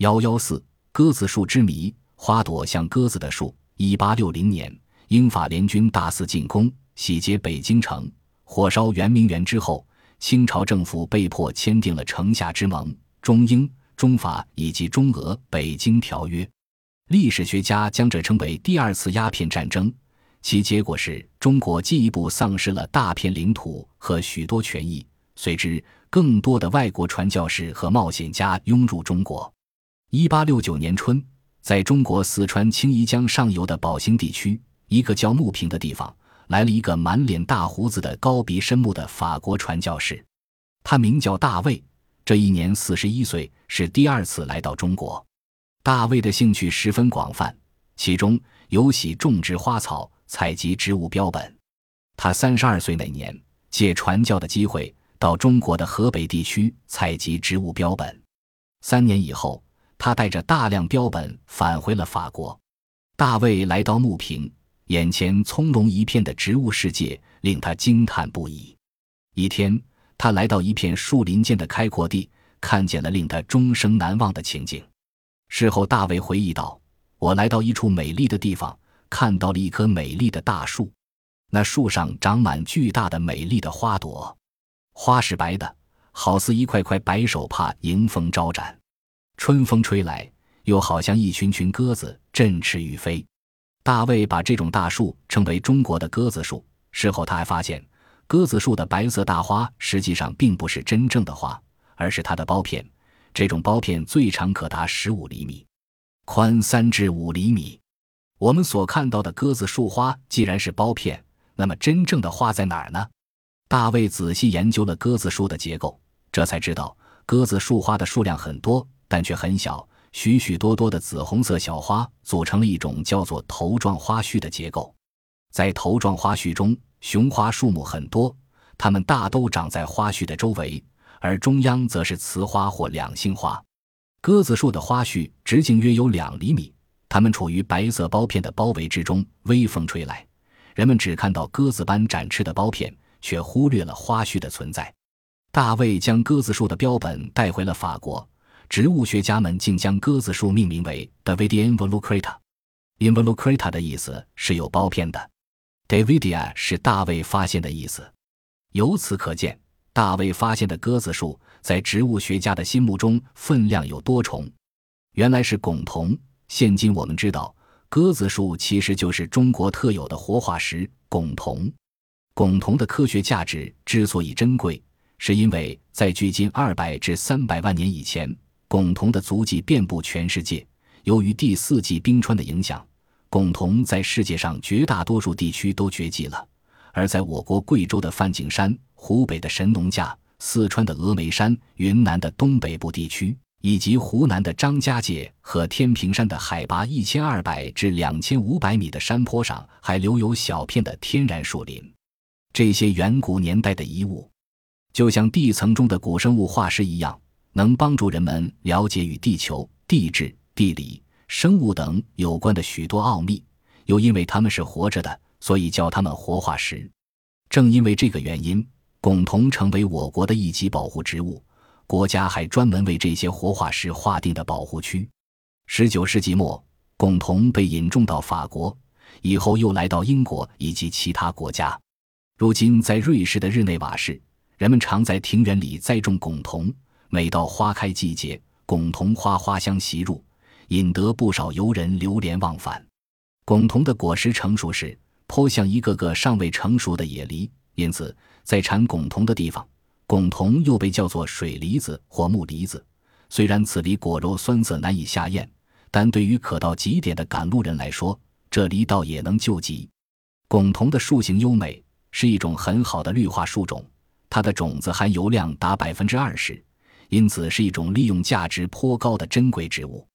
幺幺四鸽子树之谜，花朵像鸽子的树。一八六零年，英法联军大肆进攻，洗劫北京城，火烧圆明园之后，清朝政府被迫签订了城下之盟、中英、中法以及中俄《北京条约》。历史学家将这称为第二次鸦片战争，其结果是中国进一步丧失了大片领土和许多权益，随之更多的外国传教士和冒险家涌入中国。一八六九年春。在中国四川青衣江上游的宝兴地区，一个叫木平的地方，来了一个满脸大胡子的高鼻深目的法国传教士，他名叫大卫。这一年四十一岁，是第二次来到中国。大卫的兴趣十分广泛，其中有喜种植花草、采集植物标本。他三十二岁那年，借传教的机会到中国的河北地区采集植物标本。三年以后。他带着大量标本返回了法国。大卫来到木坪，眼前葱茏一片的植物世界令他惊叹不已。一天，他来到一片树林间的开阔地，看见了令他终生难忘的情景。事后，大卫回忆道：“我来到一处美丽的地方，看到了一棵美丽的大树，那树上长满巨大的美丽的花朵，花是白的，好似一块块白手帕，迎风招展。”春风吹来，又好像一群群鸽子振翅欲飞。大卫把这种大树称为中国的鸽子树。事后他还发现，鸽子树的白色大花实际上并不是真正的花，而是它的苞片。这种苞片最长可达十五厘米，宽三至五厘米。我们所看到的鸽子树花既然是苞片，那么真正的花在哪儿呢？大卫仔细研究了鸽子树的结构，这才知道鸽子树花的数量很多。但却很小，许许多多的紫红色小花组成了一种叫做头状花序的结构。在头状花序中，雄花数目很多，它们大都长在花序的周围，而中央则是雌花或两性花。鸽子树的花序直径约有两厘米，它们处于白色苞片的包围之中。微风吹来，人们只看到鸽子般展翅的苞片，却忽略了花序的存在。大卫将鸽子树的标本带回了法国。植物学家们竟将鸽子树命名为 Davidia involucrata。involucrata 的意思是有包片的，Davidia 是大卫发现的意思。由此可见，大卫发现的鸽子树在植物学家的心目中分量有多重。原来是汞铜。现今我们知道，鸽子树其实就是中国特有的活化石汞铜。汞铜的科学价值之所以珍贵，是因为在距今二百至三百万年以前。汞铜的足迹遍布全世界。由于第四纪冰川的影响，汞铜在世界上绝大多数地区都绝迹了。而在我国贵州的梵净山、湖北的神农架、四川的峨眉山、云南的东北部地区，以及湖南的张家界和天平山的海拔一千二百至两千五百米的山坡上，还留有小片的天然树林。这些远古年代的遗物，就像地层中的古生物化石一样。能帮助人们了解与地球、地质、地理、生物等有关的许多奥秘，又因为它们是活着的，所以叫它们活化石。正因为这个原因，汞铜成为我国的一级保护植物，国家还专门为这些活化石划定的保护区。十九世纪末，汞铜被引种到法国，以后又来到英国以及其他国家。如今，在瑞士的日内瓦市，人们常在庭园里栽种汞铜。每到花开季节，汞铜花花香袭入，引得不少游人流连忘返。汞铜的果实成熟时，颇像一个个尚未成熟的野梨，因此在产汞铜的地方，汞铜又被叫做水梨子或木梨子。虽然此梨果肉酸涩难以下咽，但对于渴到极点的赶路人来说，这梨倒也能救急。汞铜的树形优美，是一种很好的绿化树种，它的种子含油量达百分之二十。因此，是一种利用价值颇高的珍贵植物。